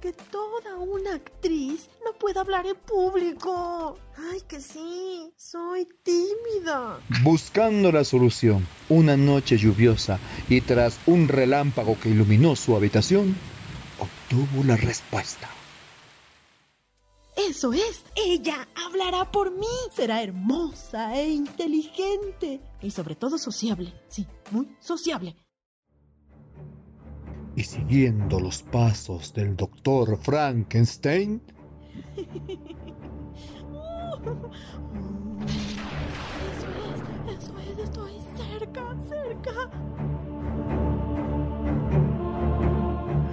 que toda una actriz no puede hablar en público. Ay, que sí, soy tímida. Buscando la solución, una noche lluviosa y tras un relámpago que iluminó su habitación, obtuvo la respuesta. Eso es, ella hablará por mí. Será hermosa e inteligente y sobre todo sociable. Sí, muy sociable. Y siguiendo los pasos del doctor Frankenstein, Eso es, eso es, estoy cerca, cerca.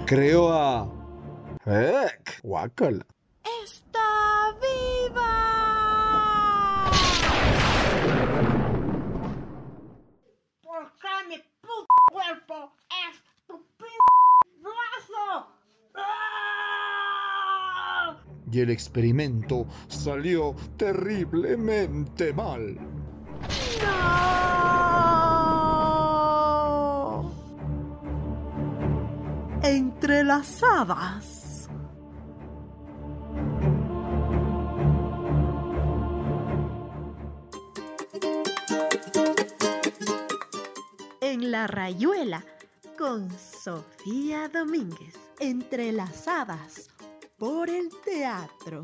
creó a... ¡Ec! Guácala. ¡Está viva! ¿Por qué mi puto cuerpo es tu p brazo? ¡Ah! Y el experimento salió terriblemente mal. ¡No! Entrelazadas. En la rayuela con Sofía Domínguez. Entrelazadas por el teatro.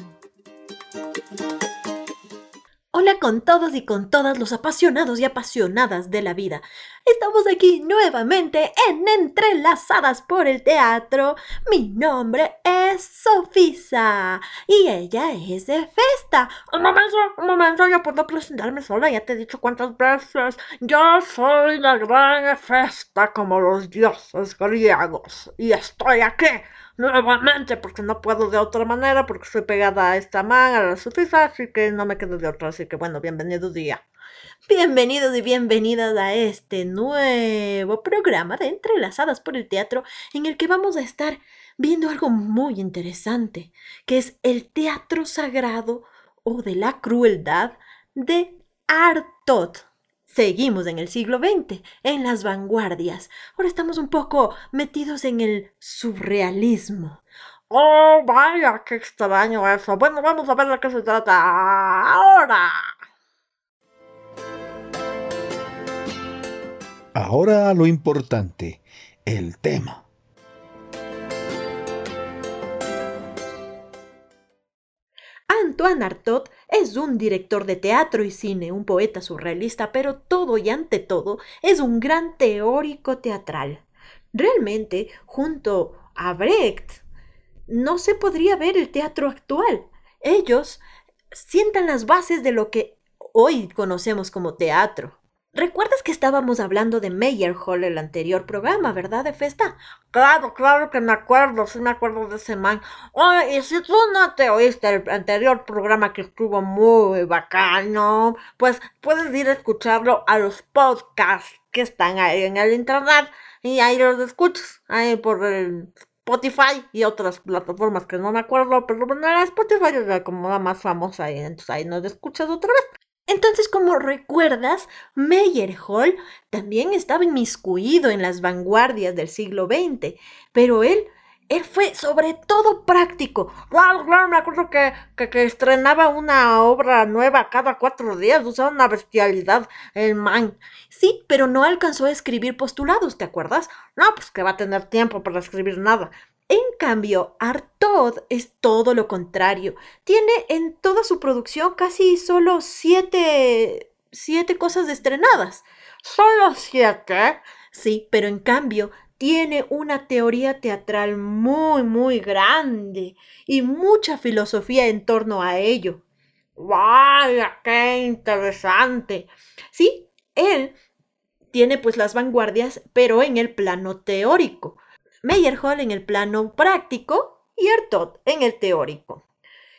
Hola con todos y con todas los apasionados y apasionadas de la vida. Estamos aquí nuevamente en Entrelazadas por el Teatro. Mi nombre es Sofisa y ella es de Festa. Un momento, un momento, yo puedo presentarme sola, ya te he dicho cuántas veces. Yo soy la gran festa como los dioses griegos. Y estoy aquí nuevamente porque no puedo de otra manera, porque estoy pegada a esta man, a la Sofisa, así que no me quedo de otra. Así que bueno, bienvenido día. Bienvenidos y bienvenidas a este nuevo programa de Entrelazadas por el Teatro en el que vamos a estar viendo algo muy interesante, que es el teatro sagrado o de la crueldad de Artaud. Seguimos en el siglo XX, en las vanguardias. Ahora estamos un poco metidos en el surrealismo. Oh, vaya, qué extraño eso. Bueno, vamos a ver de qué se trata ahora. Ahora lo importante, el tema. Antoine Artaud es un director de teatro y cine, un poeta surrealista, pero todo y ante todo es un gran teórico teatral. Realmente, junto a Brecht, no se podría ver el teatro actual. Ellos sientan las bases de lo que hoy conocemos como teatro. ¿Recuerdas que estábamos hablando de Meyerhold el anterior programa, verdad, de Festa? Claro, claro que me acuerdo, sí me acuerdo de ese man. Oye, y si tú no te oíste el anterior programa que estuvo muy bacano, pues puedes ir a escucharlo a los podcasts que están ahí en el internet y ahí los escuchas, ahí por el Spotify y otras plataformas que no me acuerdo, pero bueno, Spotify es la como la más famosa y entonces ahí nos escuchas otra vez. Entonces, como recuerdas, Meyerhold también estaba inmiscuido en las vanguardias del siglo XX, pero él, él fue sobre todo práctico. Me acuerdo que, que, estrenaba una obra nueva cada cuatro días, sea, una bestialidad, el man. Sí, pero no alcanzó a escribir postulados, ¿te acuerdas? No, pues que va a tener tiempo para escribir nada. En cambio, Artaud es todo lo contrario. Tiene en toda su producción casi solo siete, siete cosas estrenadas. ¿Solo siete? Sí, pero en cambio tiene una teoría teatral muy, muy grande y mucha filosofía en torno a ello. ¡Vaya, qué interesante! Sí, él tiene pues las vanguardias, pero en el plano teórico. Meyerhold en el plano práctico y Artaud en el teórico.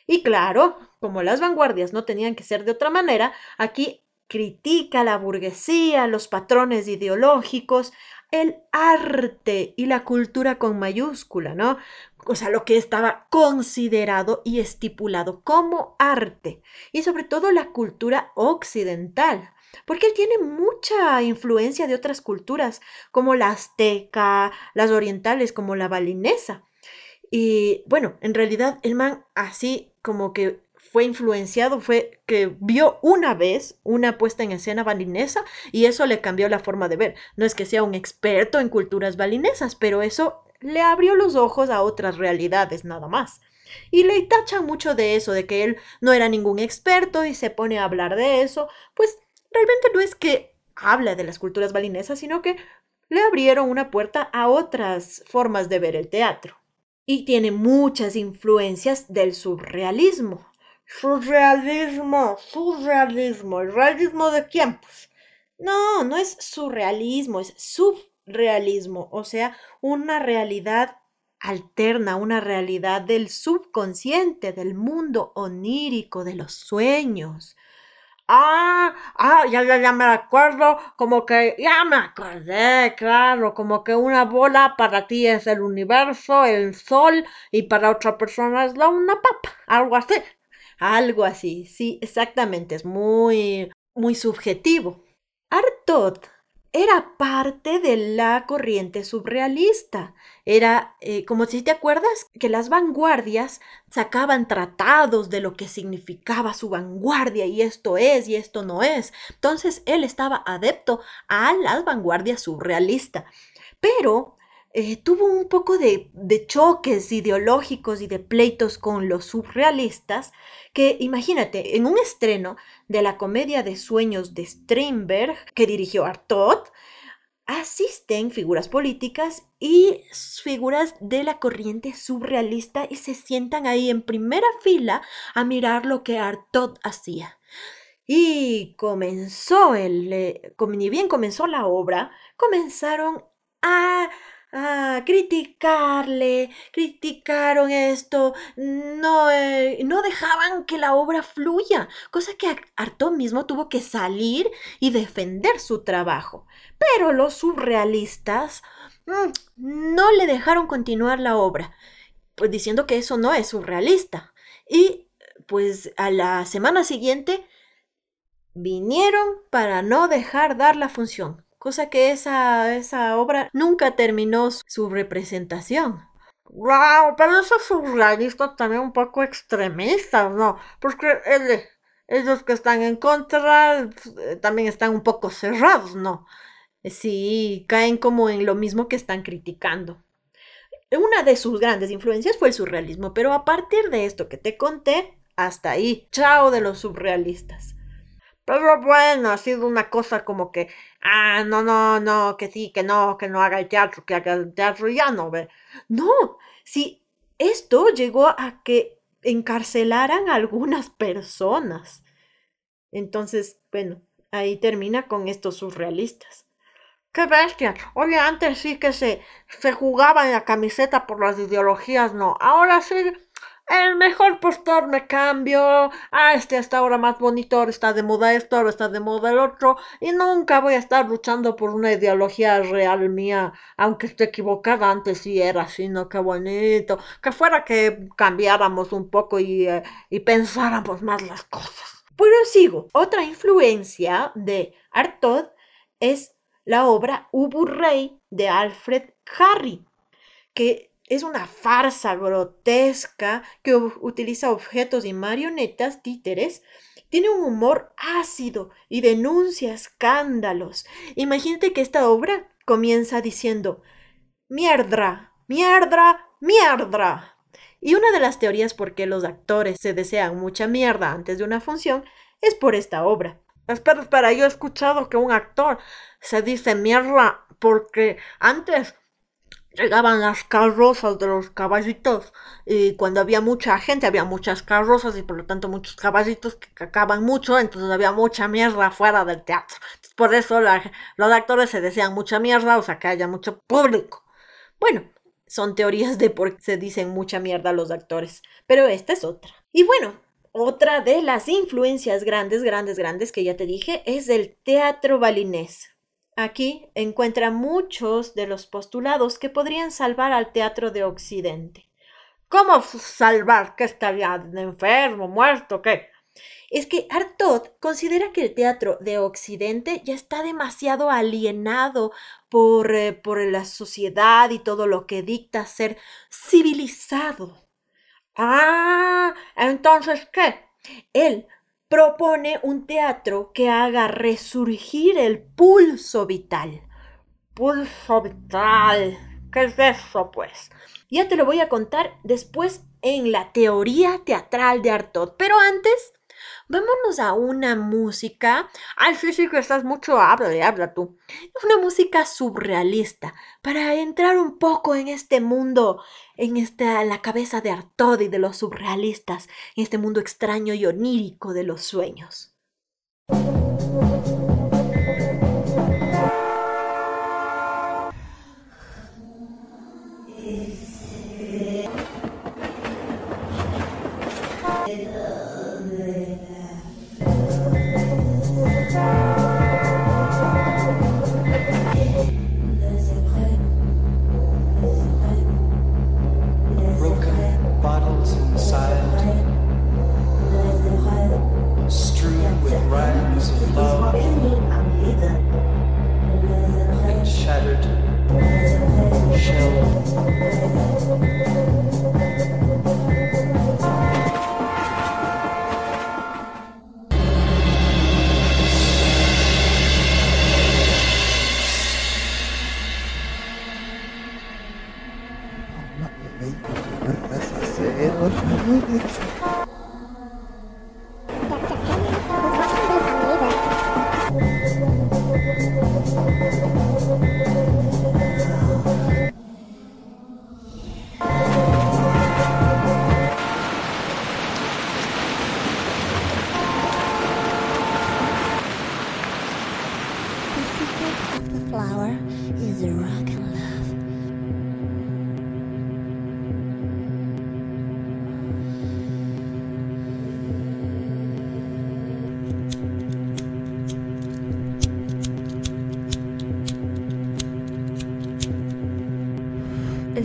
Y claro, como las vanguardias no tenían que ser de otra manera, aquí critica la burguesía, los patrones ideológicos, el arte y la cultura con mayúscula, ¿no? O sea, lo que estaba considerado y estipulado como arte, y sobre todo la cultura occidental, porque él tiene mucha influencia de otras culturas, como la azteca, las orientales, como la balinesa. Y bueno, en realidad el man así como que fue influenciado, fue que vio una vez una puesta en escena balinesa y eso le cambió la forma de ver. No es que sea un experto en culturas balinesas, pero eso le abrió los ojos a otras realidades nada más. Y le tachan mucho de eso, de que él no era ningún experto y se pone a hablar de eso. Pues realmente no es que habla de las culturas balinesas, sino que le abrieron una puerta a otras formas de ver el teatro. Y tiene muchas influencias del surrealismo. Surrealismo, surrealismo. ¿El realismo de quién? Pues? No, no es surrealismo, es subrealismo, o sea, una realidad alterna, una realidad del subconsciente, del mundo onírico, de los sueños. Ah, ah, ya, ya, ya me acuerdo, como que, ya me acordé, claro, como que una bola para ti es el universo, el sol, y para otra persona es la una papa, algo así. Algo así, sí, exactamente, es muy, muy subjetivo. Artot era parte de la corriente surrealista. Era, eh, como si te acuerdas, que las vanguardias sacaban tratados de lo que significaba su vanguardia y esto es y esto no es. Entonces él estaba adepto a las vanguardias surrealistas. Pero eh, tuvo un poco de, choques ideológicos y de pleitos con los surrealistas, que imagínate, en un estreno de la comedia de sueños de Strindberg, que dirigió Artaud, asisten figuras políticas y figuras de la corriente surrealista y se sientan ahí en primera fila a mirar lo que Artaud hacía. Y comenzó el, eh, ni bien comenzó la obra, comenzaron a a criticarle, criticaron esto, no, eh, no dejaban que la obra fluya, cosa que Artaud mismo tuvo que salir y defender su trabajo. Pero los surrealistas mm, no le dejaron continuar la obra, pues diciendo que eso no es surrealista. Y pues a la semana siguiente vinieron para no dejar dar la función cosa que esa, esa obra nunca terminó su representación. Wow, pero esos surrealistas también un poco extremistas, ¿no? Porque ellos que están en contra eh, también están un poco cerrados, ¿no? Sí, caen como en lo mismo que están criticando. Una de sus grandes influencias fue el surrealismo, pero a partir de esto que te conté, hasta ahí, chao de los surrealistas. Pero bueno, ha sido una cosa como que, ah, no, no, no, que sí, que no, que no haga el teatro, que haga el teatro, ya no ve. No, si esto llegó a que encarcelaran a algunas personas. Entonces, bueno, ahí termina con estos surrealistas. ¡Qué bestia! Oye, antes sí que se, se jugaba en la camiseta por las ideologías, no. Ahora sí el mejor postor me cambio, ah, este está ahora más bonito, ahora está de moda esto, ahora está de moda el otro, y nunca voy a estar luchando por una ideología real mía, aunque esté equivocada, antes sí era así, ¿no? Qué bonito, que fuera que cambiáramos un poco y, eh, pensáramos más las cosas. Pero sigo, otra influencia de Artaud es la obra Ubu Rey de Alfred Harry, que es una farsa grotesca que utiliza objetos y marionetas títeres. Tiene un humor ácido y denuncia escándalos. Imagínate que esta obra comienza diciendo mierda, mierda, mierda. Y una de las teorías por qué los actores se desean mucha mierda antes de una función es por esta obra. Espera, espera, yo he escuchado que un actor se dice mierda porque antes llegaban las carrozas de los caballitos y cuando había mucha gente había muchas carrozas y por lo tanto muchos caballitos que cacaban mucho entonces había mucha mierda fuera del teatro. Por eso los actores se decían mucha mierda o sea que haya mucho público. Bueno son teorías de por qué se dicen mucha mierda los actores pero esta es otra. Y bueno otra de las influencias grandes grandes grandes que ya te dije es el teatro balinés Aquí encuentra muchos de los postulados que podrían salvar al teatro de Occidente. ¿Cómo salvar? ¿Que estaría enfermo, muerto? ¿Qué? es que Artaud considera que el teatro de Occidente ya está demasiado alienado por, eh, por la sociedad y todo lo que dicta ser civilizado. Ah, entonces, ¿qué? Él propone un teatro que haga resurgir el pulso vital. Pulso vital. ¿Qué es eso, pues? Ya te lo voy a contar después en la teoría teatral de Artaud. Pero antes, vámonos a una música. Ay, sí, sí, que estás mucho, habla, habla tú. Una música surrealista para entrar un poco en este mundo, en esta, la cabeza de Artaud y de los surrealistas, en este mundo extraño y onírico de los sueños.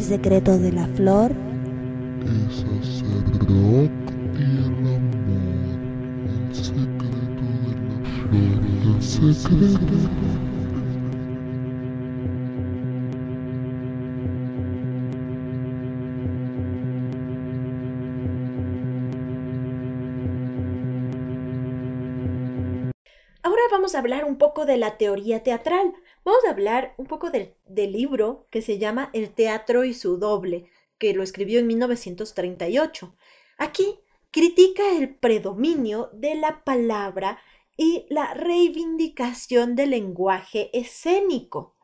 El secreto de la flor es hacer rock y el amor. El secreto de la flor, el secreto. Ahora vamos a hablar un poco de la teoría teatral. Vamos a hablar un poco del, del libro que se llama El teatro y su doble, que lo escribió en 1938. Aquí critica el predominio de la palabra y la reivindicación del lenguaje escénico.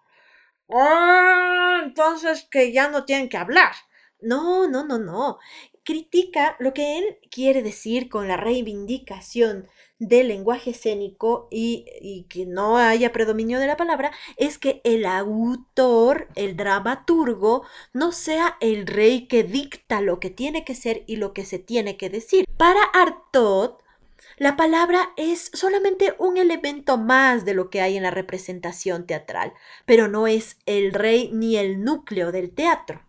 Ah, entonces que ya no tienen que hablar. No, no, no, no. Critica lo que él quiere decir con la reivindicación del lenguaje escénico y, y, que no haya predominio de la palabra es que el autor, el dramaturgo, no sea el rey que dicta lo que tiene que ser y lo que se tiene que decir. Para Artaud, la palabra es solamente un elemento más de lo que hay en la representación teatral, pero no es el rey ni el núcleo del teatro.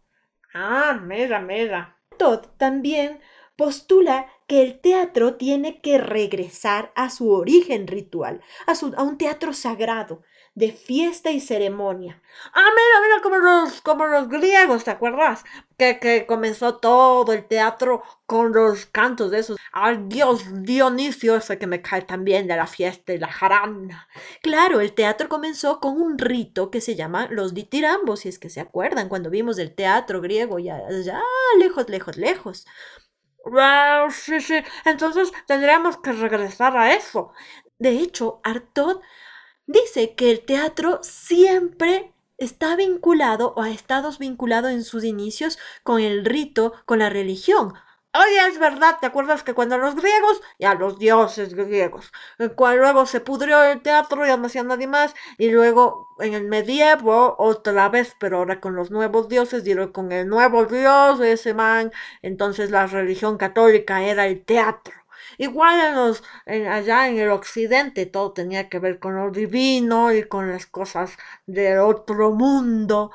Ah, mira, mira. Artaud también postula que el teatro tiene que regresar a su origen ritual, a, su, a un teatro sagrado, de fiesta y ceremonia. Ah, mira, mira, como los, como los griegos, ¿te acuerdas? Que, que comenzó todo el teatro con los cantos de esos. Al dios Dionisio, ese que me cae también de la fiesta y la jarana. Claro, el teatro comenzó con un rito que se llama los ditirambos, si es que se acuerdan, cuando vimos el teatro griego ya, ya lejos, lejos, lejos. Wow, sí, sí. Entonces tendríamos que regresar a eso. De hecho, Artaud dice que el teatro siempre está vinculado o ha estado vinculado en sus inicios con el rito, con la religión. Oye, es verdad, ¿te acuerdas que cuando los griegos, ya los dioses griegos, cuando luego se pudrió el teatro, ya no hacía nadie más, y luego en el medievo, otra vez, pero ahora con los nuevos dioses, y con el nuevo dios, ese man, entonces la religión católica era el teatro. Igual en los, en, allá en el occidente todo tenía que ver con lo divino y con las cosas del otro mundo.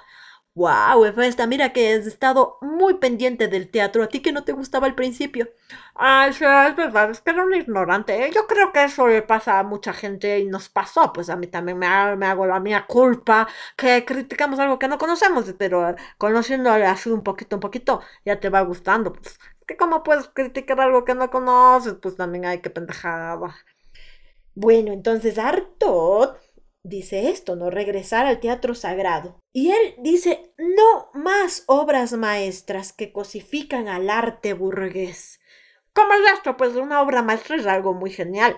Wow, Efesta, mira que has estado muy pendiente del teatro. A ti que no te gustaba al principio. Ay, sí, es verdad, es que era un ignorante. ¿eh? Yo creo que eso le pasa a mucha gente y nos pasó. Pues a mí también me, me hago la mía culpa que criticamos algo que no conocemos, pero conociéndole así un poquito, un poquito, ya te va gustando. Pues que cómo puedes criticar algo que no conoces, pues también hay que pendejada. Bueno, entonces Artaud dice esto, ¿no? Regresar al teatro sagrado. Y él dice, no más obras maestras que cosifican al arte burgués. ¿Cómo es esto? Pues una obra maestra es algo muy genial.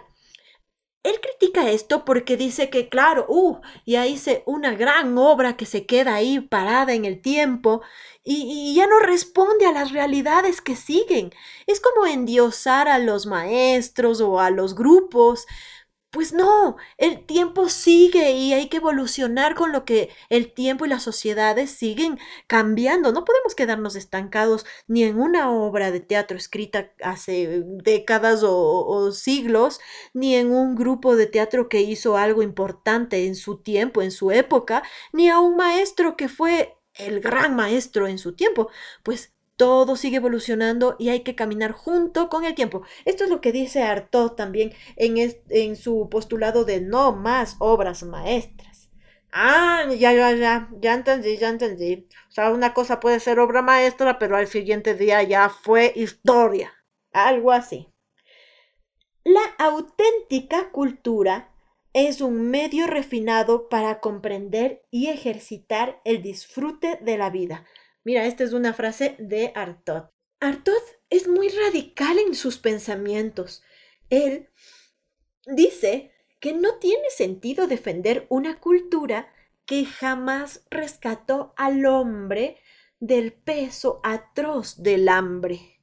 Él critica esto porque dice que, claro, uh, ya hice una gran obra que se queda ahí parada en el tiempo y, y ya no responde a las realidades que siguen. Es como endiosar a los maestros o a los grupos. Pues no, el tiempo sigue y hay que evolucionar con lo que el tiempo y las sociedades siguen cambiando. No podemos quedarnos estancados ni en una obra de teatro escrita hace décadas o, siglos, ni en un grupo de teatro que hizo algo importante en su tiempo, en su época, ni a un maestro que fue el gran maestro en su tiempo. Pues todo sigue evolucionando y hay que caminar junto con el tiempo. Esto es lo que dice Artaud también en, en su postulado de no más obras maestras. Ah, ya, ya, ya, ya entendí, ya entendí. O sea, una cosa puede ser obra maestra, pero al siguiente día ya fue historia. Algo así. La auténtica cultura es un medio refinado para comprender y ejercitar el disfrute de la vida. Mira, esta es una frase de Artaud. Artaud es muy radical en sus pensamientos. Él dice que no tiene sentido defender una cultura que jamás rescató al hombre del peso atroz del hambre.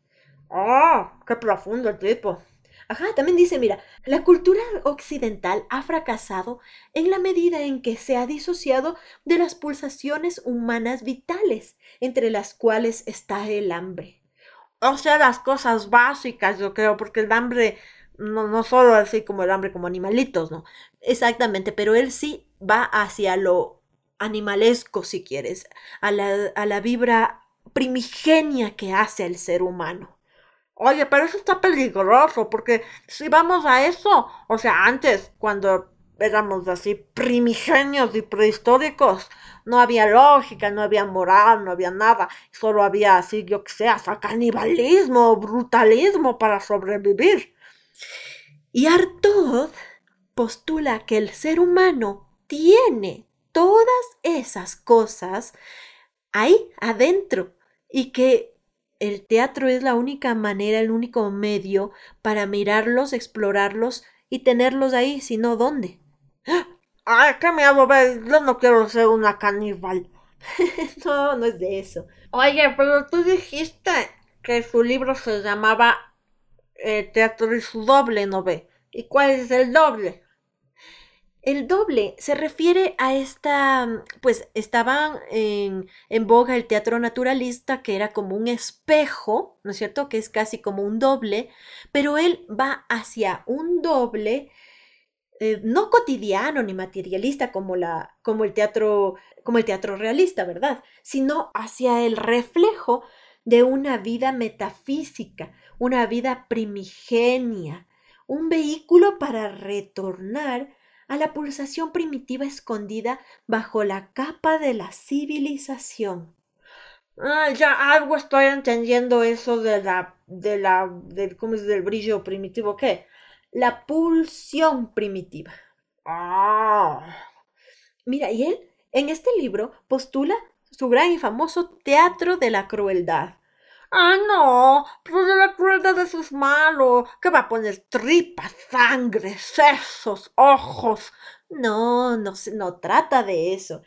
Ah, qué profundo el tipo. Ajá, también dice, mira, la cultura occidental ha fracasado en la medida en que se ha disociado de las pulsaciones humanas vitales, entre las cuales está el hambre. O sea, las cosas básicas, yo creo, porque el hambre, no, no solo así como el hambre como animalitos, ¿no? Exactamente, pero él sí va hacia lo animalesco, si quieres, a la, a la vibra primigenia que hace el ser humano. Oye, pero eso está peligroso, porque si vamos a eso, o sea, antes, cuando éramos así primigenios y prehistóricos, no había lógica, no había moral, no había nada, solo había así, yo que sé, hasta canibalismo, brutalismo para sobrevivir. Y Artaud postula que el ser humano tiene todas esas cosas ahí adentro y que el teatro es la única manera, el único medio para mirarlos, explorarlos y tenerlos ahí, si no, ¿dónde? Ay, qué miedo, ve, yo no quiero ser una caníbal. no, no es de eso. Oye, pero tú dijiste que su libro se llamaba eh, Teatro y su doble, ¿no ve? ¿Y cuál es el doble? El doble se refiere a esta, pues estaban en, boga el teatro naturalista, que era como un espejo, ¿no es cierto? Que es casi como un doble, pero él va hacia un doble, eh, no cotidiano ni materialista como, la, como, el teatro, como el teatro realista, ¿verdad? Sino hacia el reflejo de una vida metafísica, una vida primigenia, un vehículo para retornar a la pulsación primitiva escondida bajo la capa de la civilización. Ah, ya algo estoy entendiendo eso de la, de la, del, ¿cómo es del brillo primitivo? ¿Qué? La pulsión primitiva. Ah. Mira, y él en este libro postula su gran y famoso teatro de la crueldad. Ah, no, pero de la crueldad eso es malo. ¿Qué va a poner tripas, sangre, sesos, ojos? No, no, no trata de eso.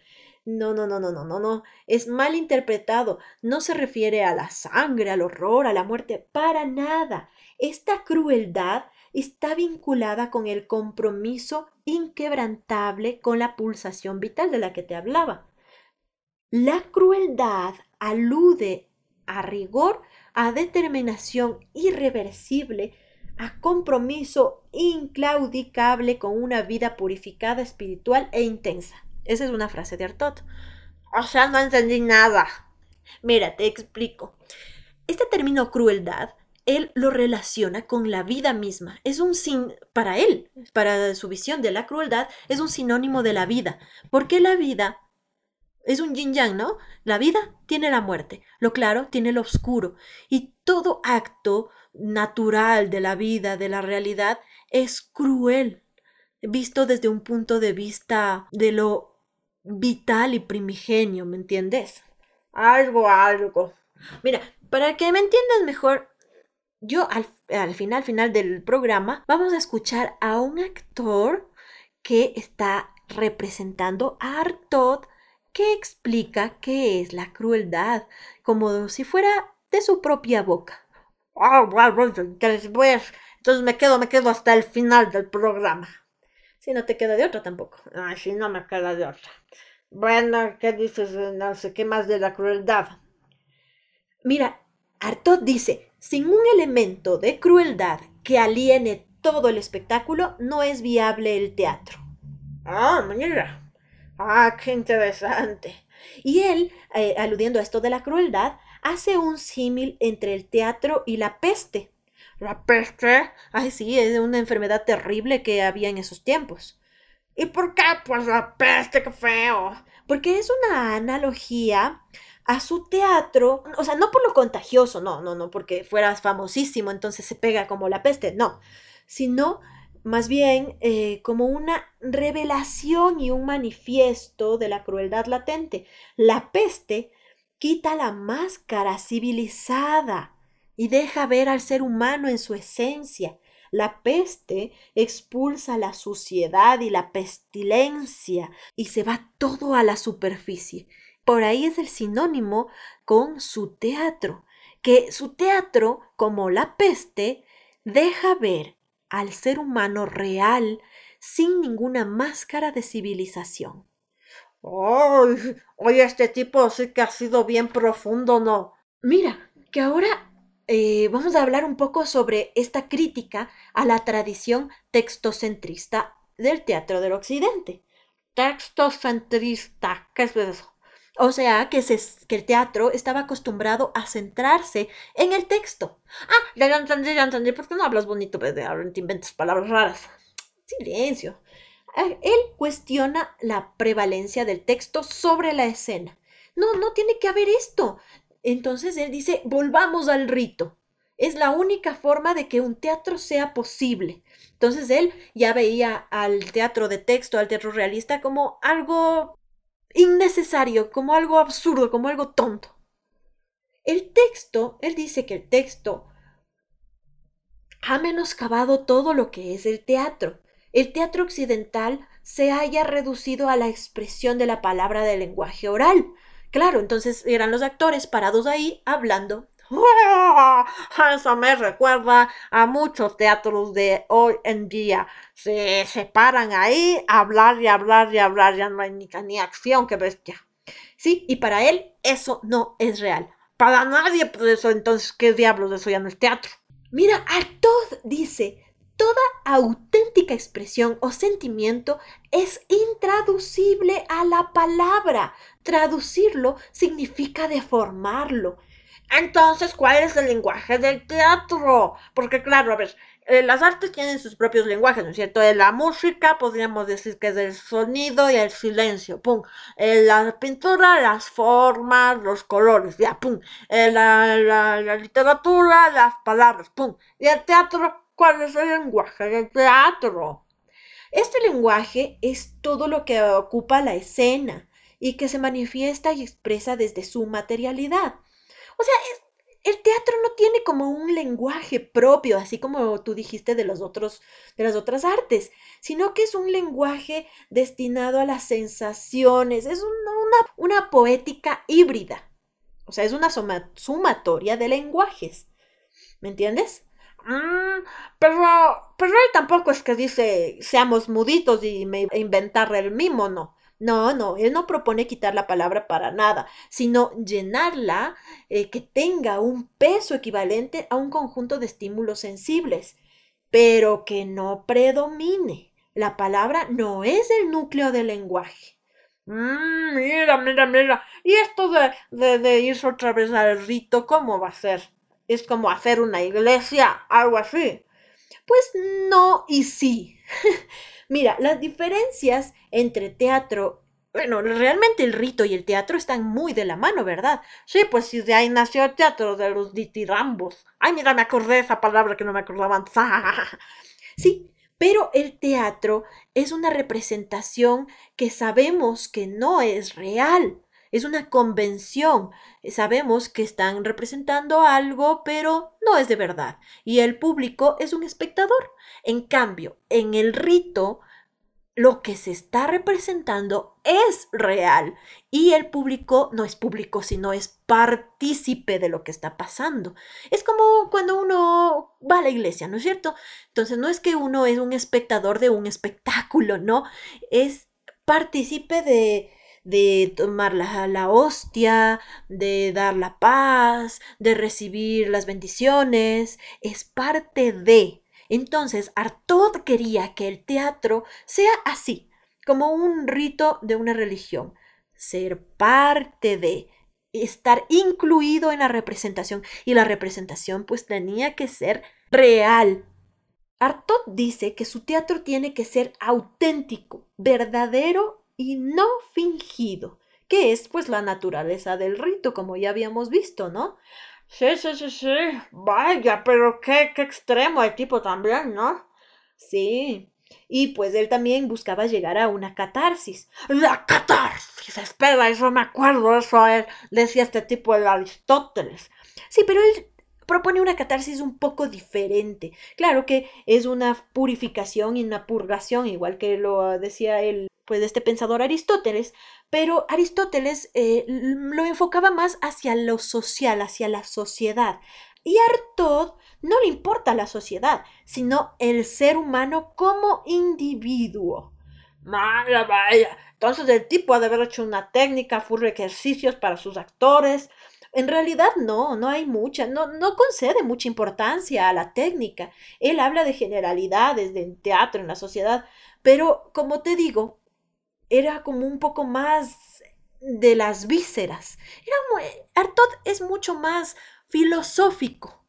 No, no, no, no, no, no, no. Es mal interpretado. No se refiere a la sangre, al horror, a la muerte, para nada. Esta crueldad está vinculada con el compromiso inquebrantable con la pulsación vital de la que te hablaba. La crueldad alude a rigor, a determinación irreversible, a compromiso inclaudicable con una vida purificada, espiritual e intensa. Esa es una frase de Artaud. O sea, no entendí nada. Mira, te explico. Este término crueldad, él lo relaciona con la vida misma. Es un sin, para él, para su visión de la crueldad, es un sinónimo de la vida. Porque la vida es un yin yang, ¿no? La vida tiene la muerte, lo claro tiene lo oscuro. Y todo acto natural de la vida, de la realidad, es cruel, visto desde un punto de vista de lo vital y primigenio, ¿me entiendes? Algo, algo. Mira, para que me entiendas mejor, yo al, al final, final del programa, vamos a escuchar a un actor que está representando a Artaud que explica qué es la crueldad, como si fuera de su propia boca. Ah, bueno, entonces me quedo, me quedo hasta el final del programa. Si no te queda de otra tampoco. Ay, si no me queda de otra. Bueno, ¿qué dices? No sé qué más de la crueldad. Mira, Artaud dice, sin un elemento de crueldad que aliene todo el espectáculo, no es viable el teatro. Ah, mira. Ah, qué interesante. Y él, eh, aludiendo a esto de la crueldad, hace un símil entre el teatro y la peste. ¿La peste? Ay, sí, es una enfermedad terrible que había en esos tiempos. ¿Y por qué? Pues la peste, qué feo. Porque es una analogía a su teatro, o sea, no por lo contagioso, no, no, no, porque fueras famosísimo, entonces se pega como la peste, no, sino más bien eh, como una revelación y un manifiesto de la crueldad latente. La peste quita la máscara civilizada y deja ver al ser humano en su esencia. La peste expulsa la suciedad y la pestilencia y se va todo a la superficie. Por ahí es el sinónimo con su teatro, que su teatro, como la peste, deja ver al ser humano real sin ninguna máscara de civilización. ¡Ay! Oye, este tipo sí que ha sido bien profundo, ¿no? Mira, que ahora eh, vamos a hablar un poco sobre esta crítica a la tradición textocentrista del teatro del occidente. Textocentrista, ¿qué es eso? O sea, que, que el teatro estaba acostumbrado a centrarse en el texto. Ah, ya, entendí, ya entendí. ¿Por qué no hablas bonito? Te inventas palabras raras. Silencio. Eh, él cuestiona la prevalencia del texto sobre la escena. No, no tiene que haber esto. Entonces él dice, volvamos al rito. Es la única forma de que un teatro sea posible. Entonces él ya veía al teatro de texto, al teatro realista, como algo innecesario, como algo absurdo, como algo tonto. El texto, él dice que el texto ha menoscabado todo lo que es el teatro. El teatro occidental se haya reducido a la expresión de la palabra del lenguaje oral. Claro, entonces eran los actores parados ahí hablando Eso me recuerda a muchos teatros de hoy en día. Se separan ahí, hablar y hablar y hablar, ya no hay ni, ni acción, que bestia. Sí, y para él eso no es real. Para nadie, pues eso, entonces, ¿qué diablos? Eso ya no es teatro. Mira, Artaud dice, toda auténtica expresión o sentimiento es intraducible a la palabra. Traducirlo significa deformarlo. Entonces, ¿cuál es el lenguaje del teatro? Porque claro, a ver, eh, las artes tienen sus propios lenguajes, ¿no es cierto? En la música podríamos decir que es el sonido y el silencio, pum. En la pintura, las formas, los colores, ya, pum. En la, la literatura, las palabras, pum. Y el teatro, ¿cuál es el lenguaje del teatro? Este lenguaje es todo lo que ocupa la escena y que se manifiesta y expresa desde su materialidad. O sea, el teatro no tiene como un lenguaje propio, así como tú dijiste de los otros, de las otras artes, sino que es un lenguaje destinado a las sensaciones, es una, una, poética híbrida. O sea, es una sumatoria de lenguajes. ¿Me entiendes? Mm, pero, pero él tampoco es que dice seamos muditos y me inventar el mimo, no. No, no, él no propone quitar la palabra para nada, sino llenarla eh, que tenga un peso equivalente a un conjunto de estímulos sensibles, pero que no predomine. La palabra no es el núcleo del lenguaje. Mm, mira, mira, mira. ¿Y esto de, de, de irse otra vez al rito, cómo va a ser? ¿Es como hacer una iglesia? Algo así. Pues no y sí. Mira, las diferencias entre teatro, bueno, realmente el rito y el teatro están muy de la mano, ¿verdad? Sí, pues si de ahí nació el teatro de los ditirambos. Ay, mira, me acordé de esa palabra que no me acordaba antes. sí, pero el teatro es una representación que sabemos que no es real. Es una convención. Sabemos que están representando algo, pero no es de verdad. Y el público es un espectador. En cambio, en el rito, lo que se está representando es real y el público no es público, sino es partícipe de lo que está pasando. Es como cuando uno va a la iglesia, ¿no es cierto? Entonces no es que uno es un espectador de un espectáculo, no, es partícipe de, de tomar la, la, hostia, de dar la paz, de recibir las bendiciones, es parte de. Entonces, Artaud quería que el teatro sea así, como un rito de una religión, ser parte de, estar incluido en la representación y la representación pues tenía que ser real. Artaud dice que su teatro tiene que ser auténtico, verdadero y no fingido, que es pues la naturaleza del rito, como ya habíamos visto, ¿no? Sí, sí, sí, sí. Vaya, pero qué, qué extremo el tipo también, ¿no? Sí. Y pues él también buscaba llegar a una catarsis. ¡La catarsis! Espera, eso me acuerdo, eso él decía este tipo de Aristóteles. Sí, pero él propone una catarsis un poco diferente. Claro que es una purificación y una purgación, igual que lo decía él pues, de este pensador Aristóteles, pero Aristóteles eh, lo enfocaba más hacia lo social, hacia la sociedad. Y Artaud no le importa la sociedad, sino el ser humano como individuo. Vaya, vaya. Entonces el tipo ha de haber hecho una técnica, furre ejercicios para sus actores. En realidad no, no hay mucha, no, no concede mucha importancia a la técnica. Él habla de generalidades, del teatro, en la sociedad, pero como te digo, era como un poco más de las vísceras. Era es mucho más filosófico.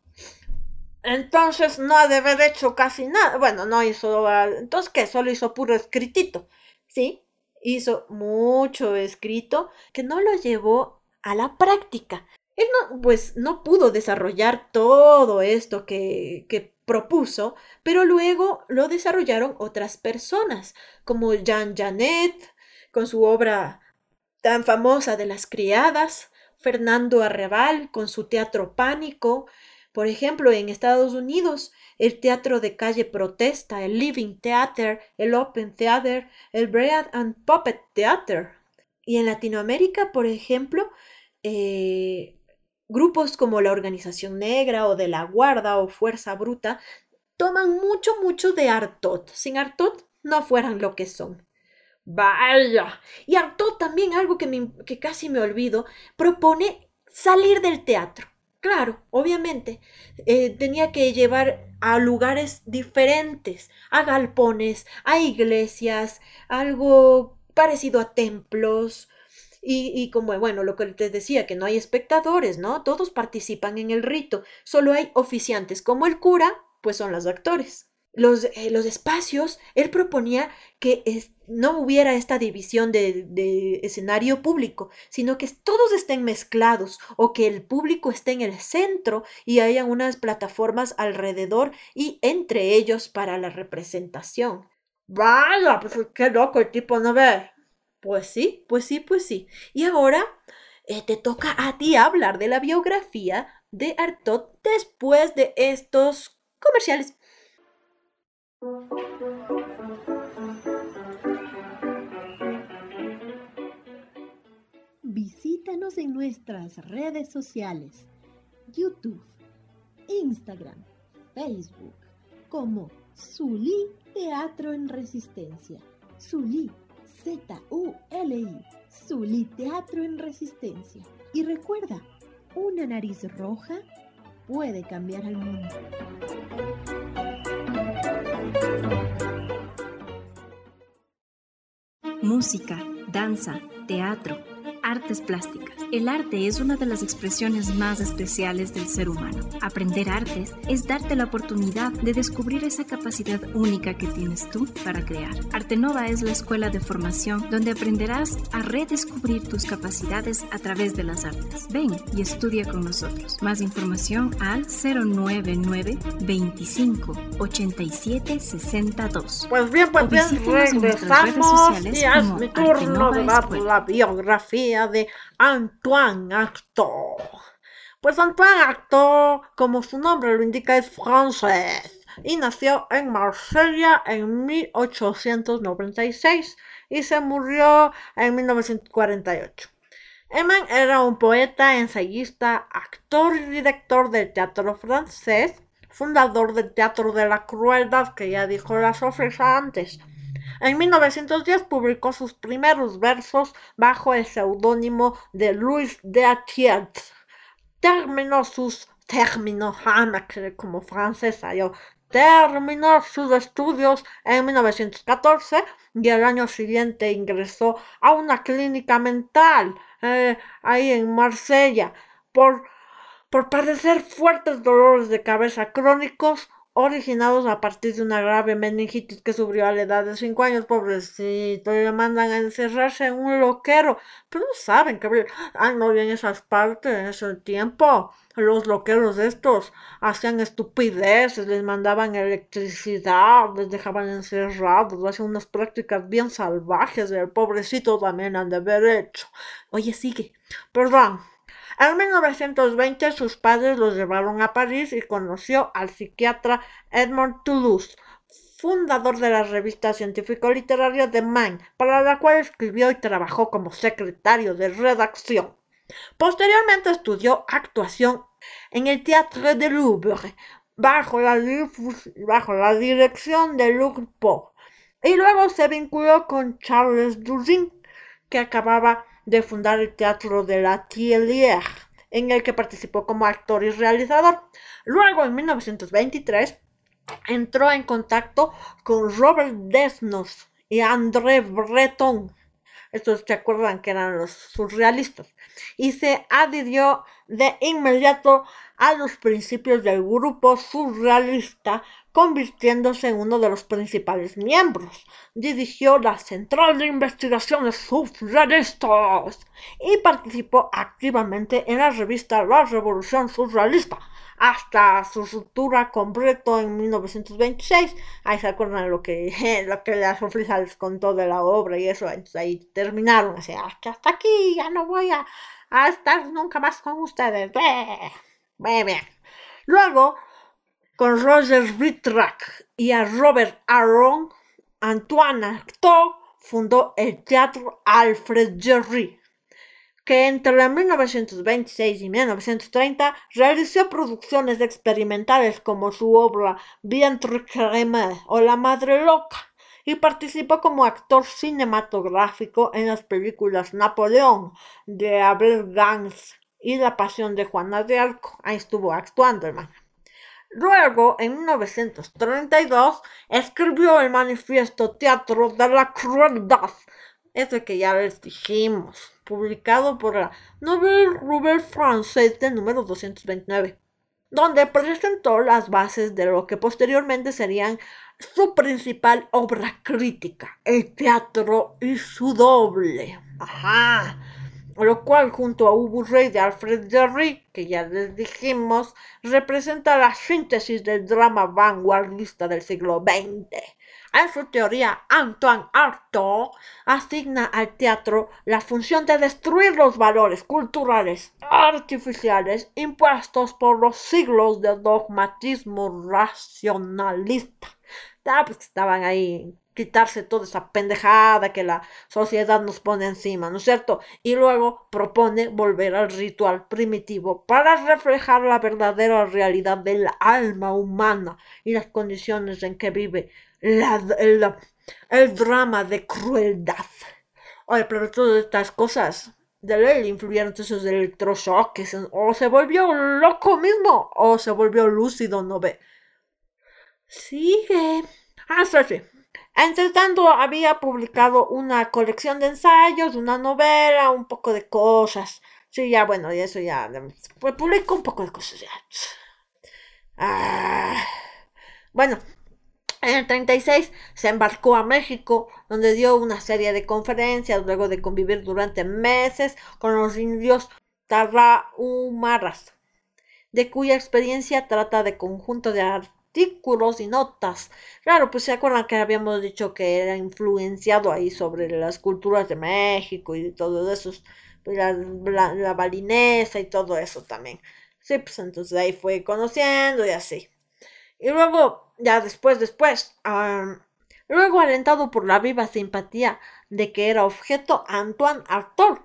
Entonces no ha de haber hecho casi nada. Bueno, no hizo. Entonces, ¿qué? Solo hizo puro escritito. Sí, hizo mucho escrito que no lo llevó a la práctica. Él no, pues, no pudo desarrollar todo esto que propuso, pero luego lo desarrollaron otras personas, como Jean Janet, con su obra tan famosa de las criadas, Fernando Arrebal con su teatro Pánico, por ejemplo, en Estados Unidos, el teatro de calle protesta, el Living Theater, el Open Theater, el Bread and Puppet Theater. Y en Latinoamérica, por ejemplo, eh, Grupos como la Organización Negra o de la Guarda o Fuerza Bruta toman mucho, mucho de Artot. Sin Artot no fueran lo que son. Vaya. Y Artot también, algo que, casi me olvido, propone salir del teatro. Claro, obviamente, eh, tenía que llevar a lugares diferentes, a galpones, a iglesias, algo parecido a templos, y, y, como, bueno, lo que te decía, que no hay espectadores, ¿no? Todos participan en el rito, solo hay oficiantes, como el cura, pues son los actores. Los, eh, los espacios, él proponía que no hubiera esta división de, de, escenario público, sino que todos estén mezclados o que el público esté en el centro y haya unas plataformas alrededor y entre ellos para la representación. Vaya, pues qué loco el tipo, ¿no ve? Pues sí, pues sí, pues sí. Y ahora eh, te toca a ti hablar de la biografía de Artaud después de estos comerciales. Visítanos en nuestras redes sociales, YouTube, Instagram, Facebook, como Zulí Teatro en Resistencia. Zulí Z-U-L-I, Zuli Teatro en Resistencia. Y recuerda, una nariz roja puede cambiar al mundo. música, danza, teatro, artes plásticas. El arte es una de las expresiones más especiales del ser humano. Aprender artes es darte la oportunidad de descubrir esa capacidad única que tienes tú para crear. Artenova es la escuela de formación donde aprenderás a redescubrir tus capacidades a través de las artes. Ven y estudia con nosotros. Más información al 099 25 87 62. Pues bien, pues bien, regresamos y es mi turno de la biografía de Antoine Artaud. Pues Antoine Artaud, como su nombre lo indica, es francés y nació en Marsella en 1896 y se murió en 1948. Eman era un poeta, ensayista, actor y director del teatro francés, fundador del Teatro de la Crueldad, que ya dijo la Sofrisa antes. En 1910 publicó sus primeros versos bajo el seudónimo de Louis de Atiet. Terminó sus terminó, ah, como francesa yo. Terminó sus estudios en 1914 y al año siguiente ingresó a una clínica mental eh, ahí en Marsella por, por padecer fuertes dolores de cabeza crónicos originados a partir de una grave meningitis que sufrió a la edad de 5 años, pobrecito, y le mandan a encerrarse en un loquero, pero no saben que ah, no en esas partes, en ese tiempo, los loqueros estos hacían estupideces, les mandaban electricidad, les dejaban encerrados, hacían unas prácticas bien salvajes, el pobrecito también han de haber hecho. Oye, sigue, perdón. En 1920 sus padres los llevaron a París y conoció al psiquiatra Edmond Toulouse, fundador de la revista científico-literaria de Maine, para la cual escribió y trabajó como secretario de redacción. Posteriormente estudió actuación en el Théâtre de Louvre, bajo la, bajo la dirección de Luc Poe, y luego se vinculó con Charles Durin, que acababa de fundar el Teatro de la Tillière, en el que participó como actor y realizador. Luego, en 1923, entró en contacto con Robert Desnos y André Breton. Estos se acuerdan que eran los surrealistas. Y se adhirió de inmediato a los principios del grupo surrealista, convirtiéndose en uno de los principales miembros. Dirigió la Central de Investigaciones Surrealistas y participó activamente en la revista La Revolución Surrealista hasta su ruptura con Breton en 1926. Ahí se acuerdan lo que, lo que la Sofrisa les contó de la obra y eso. Entonces ahí terminaron. Así, que hasta aquí ya no voy a, a estar nunca más con ustedes. Bien, bien. Luego, con Roger Vitrac y a Robert Aron, Antoine Artaud fundó el Teatro Alfred Jarry, que entre 1926 y 1930 realizó producciones experimentales como su obra Vientre Creme o La Madre Loca y participó como actor cinematográfico en las películas Napoleón de Abel Gans y La Pasión de Juana de Arco. Ahí estuvo actuando, hermano. Luego, en 1932, escribió el manifiesto Teatro de la Crueldad, eso que ya les dijimos, publicado por la Nouvelle Revue Française número 229, donde presentó las bases de lo que posteriormente serían su principal obra crítica, el teatro y su doble. Ajá lo cual junto a Ubu Rey de Alfred Jarry, que ya les dijimos, representa la síntesis del drama vanguardista del siglo XX. En su teoría, Antoine Artaud asigna al teatro la función de destruir los valores culturales artificiales impuestos por los siglos de dogmatismo racionalista. Ah, pues estaban ahí quitarse toda esa pendejada que la sociedad nos pone encima, ¿no es cierto? Y luego propone volver al ritual primitivo para reflejar la verdadera realidad del alma humana y las condiciones en que vive la, el, el drama de crueldad. Oye, pero todas estas cosas de ley influyeron esos electroshocks, o se volvió loco mismo, o se volvió lúcido, ¿no ve? Sigue. Ah, sí. Entre tanto, había publicado una colección de ensayos, una novela, un poco de cosas. Sí, ya, bueno, y eso ya. Pues publicó un poco de cosas ya. Ah. Bueno, en el 36 se embarcó a México, donde dio una serie de conferencias luego de convivir durante meses con los indios tarrahumaras, de cuya experiencia trata de conjunto de artículos y notas. Claro, pues se acuerdan que habíamos dicho que era influenciado ahí sobre las culturas de México y todo eso, pues, la, la, balinesa y todo eso también. Sí, pues entonces ahí fue conociendo y así. Y luego, ya después, después, luego alentado por la viva simpatía de que era objeto, Antoine Artaud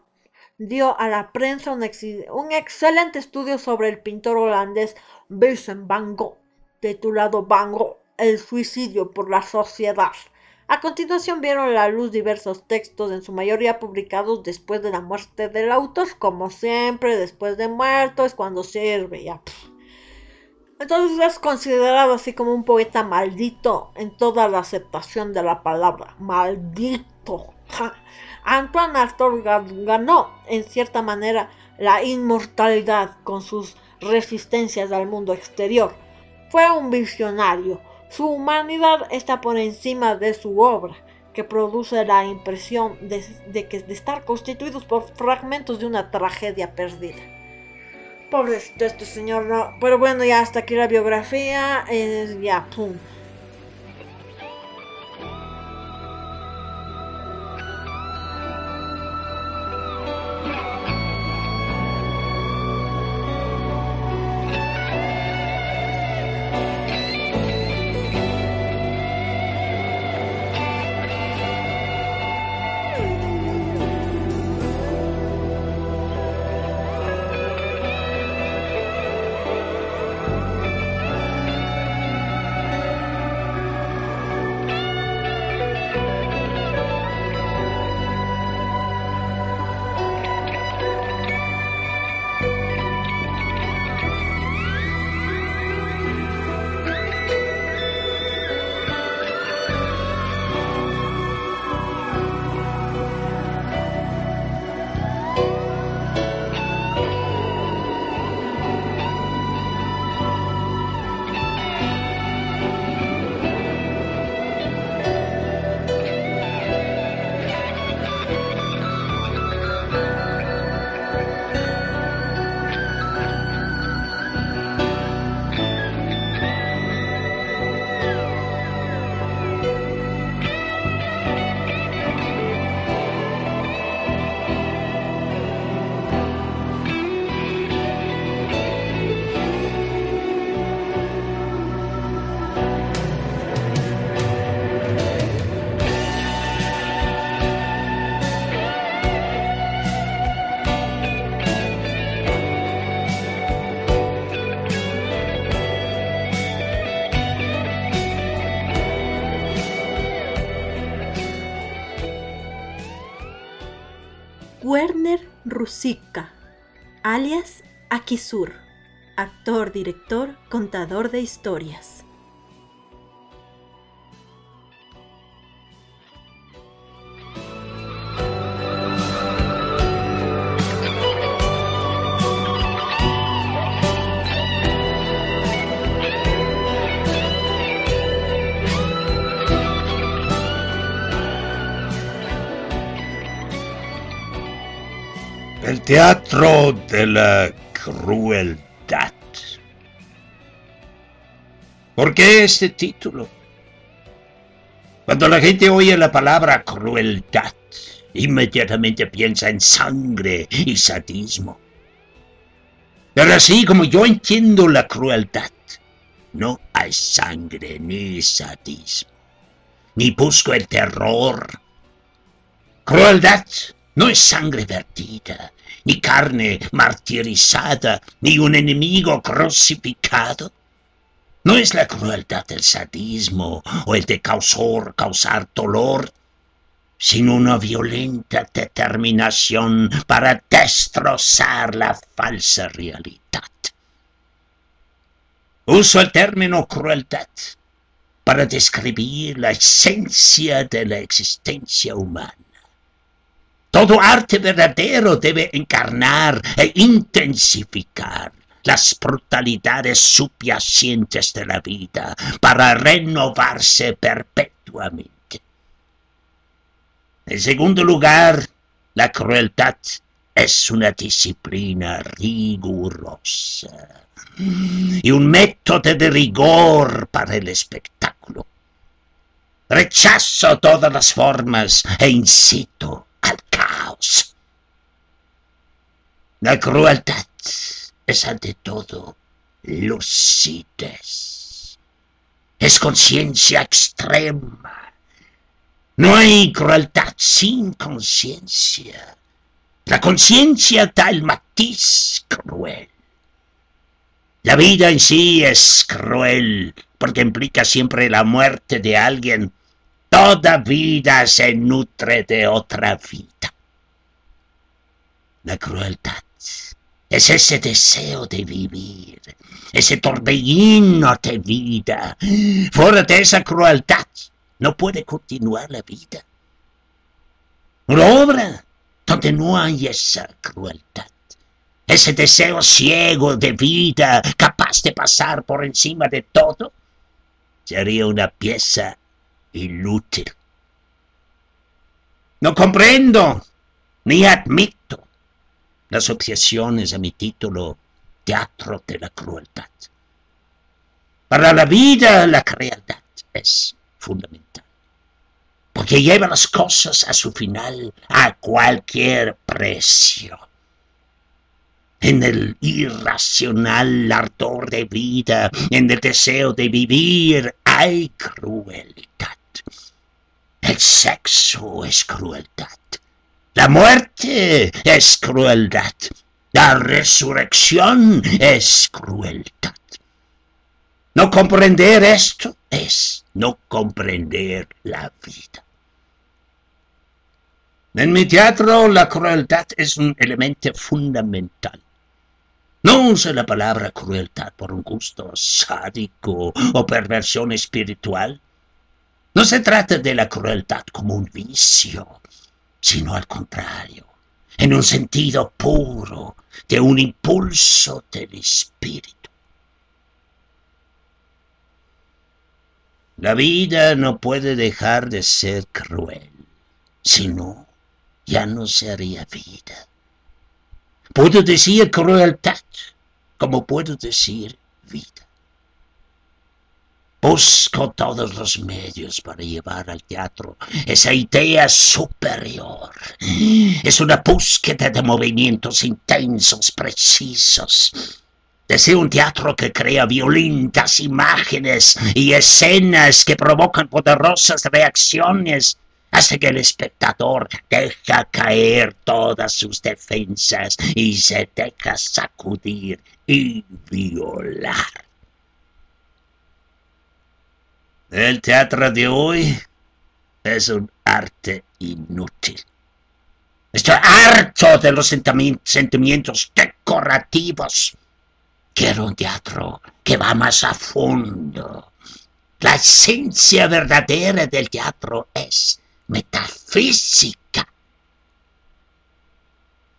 dio a la prensa un, un excelente estudio sobre el pintor holandés Vincent van Gogh titulado Bango, El suicidio por la sociedad. A continuación vieron la luz diversos textos, en su mayoría publicados después de la muerte del autor, como siempre, después de muerto es cuando sirve, ya. Entonces es considerado así como un poeta maldito en toda la aceptación de la palabra. Maldito. Antoine Artaud ganó, en cierta manera, la inmortalidad con sus resistencias al mundo exterior fue un visionario. Su humanidad está por encima de su obra, que produce la impresión de, que, estar constituidos por fragmentos de una tragedia perdida. Pobrecito este señor, no. Pero bueno, ya hasta aquí la biografía. es ya, pum. Rusica, alias Akisur, actor, director, contador de historias. Teatro de la Crueldad. ¿Por qué este título? Cuando la gente oye la palabra crueldad, inmediatamente piensa en sangre y sadismo. Pero así como yo entiendo la crueldad, no hay sangre ni sadismo, ni busco el terror. Crueldad no es sangre vertida, ni carne martirizada, ni un enemigo crucificado. No es la crueldad del sadismo o el de causar, causar dolor, sino una violenta determinación para destrozar la falsa realidad. Uso el término crueldad para describir la esencia de la existencia humana. Todo arte verdadero debe encarnar e intensificar las brutalidades subyacentes de la vida para renovarse perpetuamente. En segundo lugar, la crueldad es una disciplina rigurosa y un método de rigor para el espectáculo. Rechazo todas las formas e incito La crueldad es ante todo lucidez. Es conciencia extrema. No hay crueldad sin conciencia. La conciencia da el matiz cruel. La vida en sí es cruel porque implica siempre la muerte de alguien. Toda vida se nutre de otra vida. La crueldad es ese deseo de vivir, ese torbellino de vida. Fuera de esa crueldad no puede continuar la vida. Una obra donde no hay esa crueldad ese deseo ciego de vida capaz de pasar por encima de todo, sería una pieza inútil. No comprendo ni admito las objeciones a mi título Teatro de la Crueldad. Para la vida la crueldad es fundamental, porque lleva las cosas a su final a cualquier precio en el irracional ardor de vida, en el deseo de vivir, hay crueldad. El sexo es crueldad. La muerte es crueldad. La resurrección es crueldad. No comprender esto es no comprender la vida. En mi teatro la crueldad es un elemento fundamental. No use la palabra crueldad por un gusto sádico o perversión espiritual. No se trata de la crueldad como un vicio, sino al contrario, en un sentido puro, de un impulso del espíritu. La vida no puede dejar de ser cruel, sino ya no sería vida. Puedo decir crueldad, como puedo decir vida. Busco todos los medios para llevar al teatro esa idea superior. Es una búsqueda de movimientos intensos, precisos. Deseo un teatro que crea violentas imágenes y escenas que provocan poderosas reacciones hace que el espectador deja caer todas sus defensas y se deja sacudir y violar. El teatro de hoy es un arte inútil. Estoy harto de los sentimientos decorativos. Quiero un teatro que va más a fondo. La esencia verdadera del teatro es metafísica.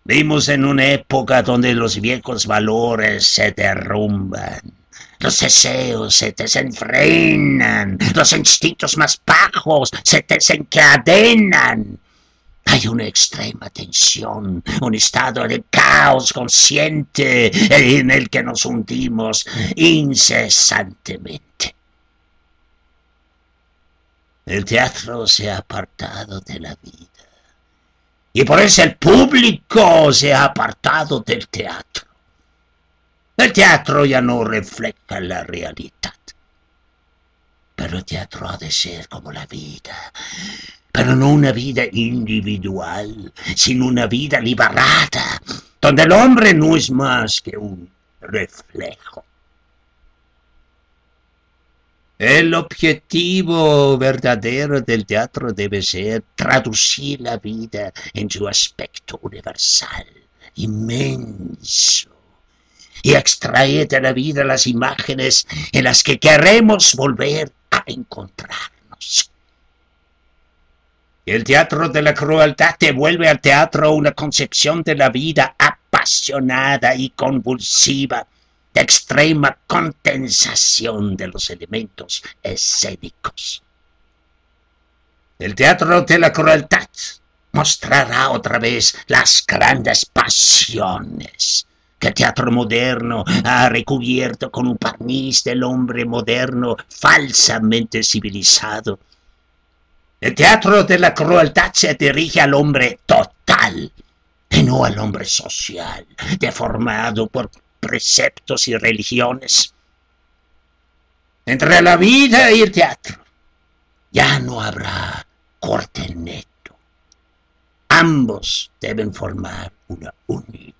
Vimos en una época donde los viejos valores se derrumban, los deseos se desenfrenan, los instintos más bajos se desencadenan. Hay una extrema tensión, un estado de caos consciente en el que nos hundimos incesantemente. El teatro se ha apartado de la vida. Y por eso el público se ha apartado del teatro. El teatro ya no refleja la realidad. Pero el teatro ha de ser como la vida. Pero no una vida individual, sino una vida liberada, donde el hombre no es más que un reflejo. El objetivo verdadero del teatro debe ser traducir la vida en su aspecto universal, inmenso, y extraer de la vida las imágenes en las que queremos volver a encontrarnos. El teatro de la crueldad devuelve al teatro una concepción de la vida apasionada y convulsiva, de extrema condensación de los elementos escénicos. El teatro de la crueldad mostrará otra vez las grandes pasiones que teatro moderno ha recubierto con un barniz del hombre moderno falsamente civilizado el teatro de la crueldad se dirige al hombre total y no al hombre social, deformado por preceptos y religiones. Entre la vida y el teatro ya no habrá corte neto. Ambos deben formar una unidad.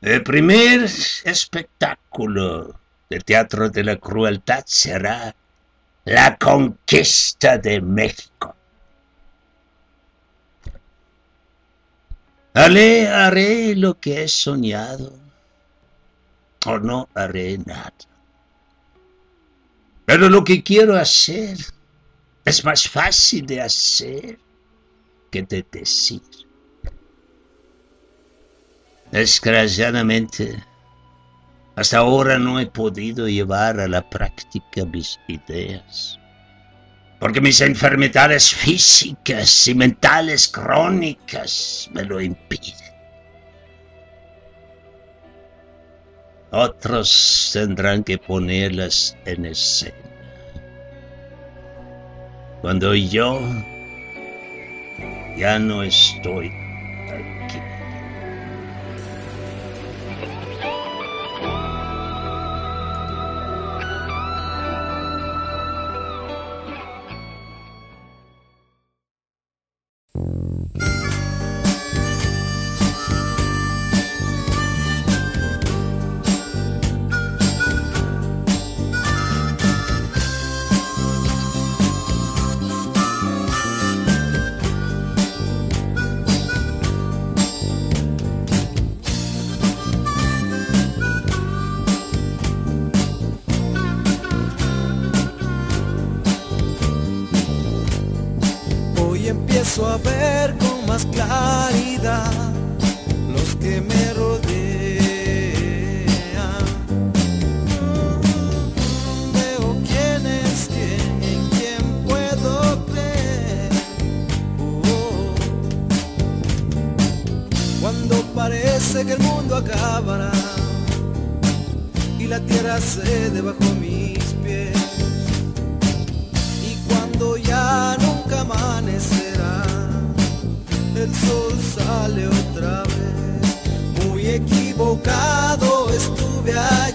El primer espectáculo del teatro de la crueldad será la conquista de México. Haré, lo que he soñado, o no haré nada. Pero lo que quiero hacer es más fácil de hacer que de decir. Desgraciadamente, hasta ahora no he podido llevar a la práctica mis ideas. Porque mis enfermedades físicas y mentales crónicas me lo impiden. Otros tendrán que ponerlas en escena. Cuando yo ya no estoy Mundo acabará y la tierra se debajo mis pies. Y cuando ya nunca amanecerá el sol sale otra vez. Muy equivocado estuve ayer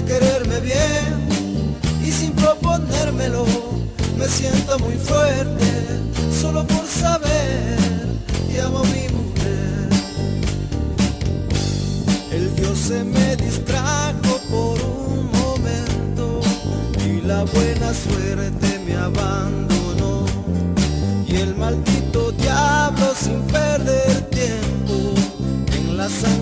de quererme bien y sin proponérmelo me siento muy fuerte solo por saber que amo a mi mujer. El Dios se me distrajo por un momento y la buena suerte me abandonó. Y el maldito diablo sin perder tiempo en la sangre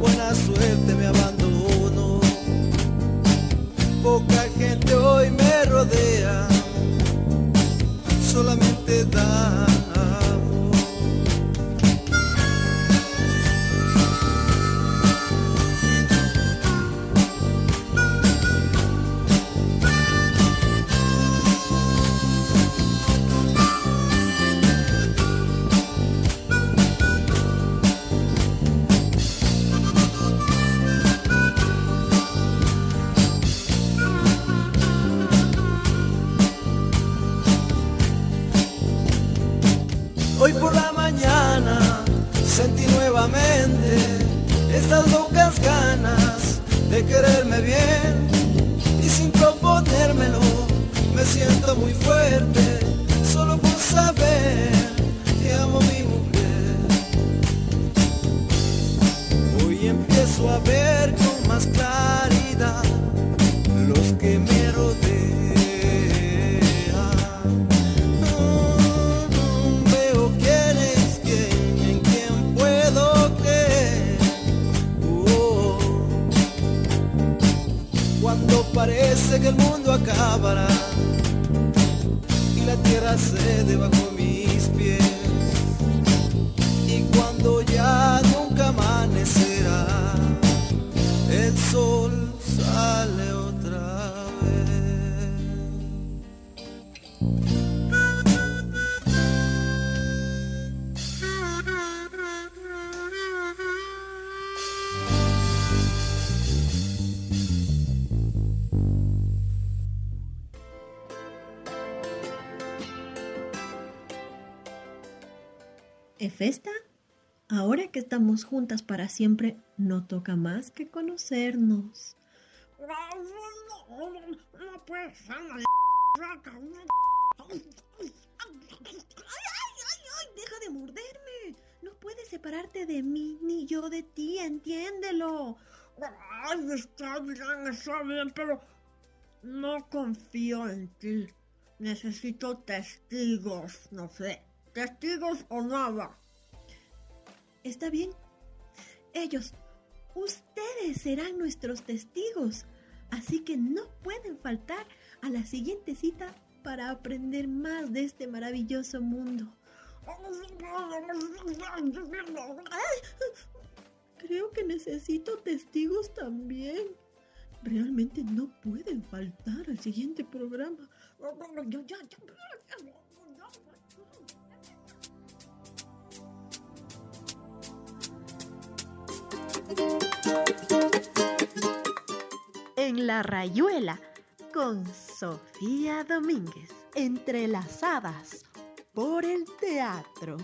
buena suerte me abandonó. Poca gente hoy me rodea solamente da Efesta, ahora que estamos juntas para siempre, no toca más que conocernos. ¡Deja de morderme! No puedes separarte de mí ni yo de ti, entiéndelo. Ay, está bien, está bien, pero no confío en ti. Necesito testigos, no sé. Testigos o nada. Está bien. Ellos, ustedes serán nuestros testigos. Así que no pueden faltar a la siguiente cita para aprender más de este maravilloso mundo. Creo que necesito testigos también. Realmente no pueden faltar al siguiente programa. En la rayuela con Sofía Domínguez, entrelazadas por el teatro.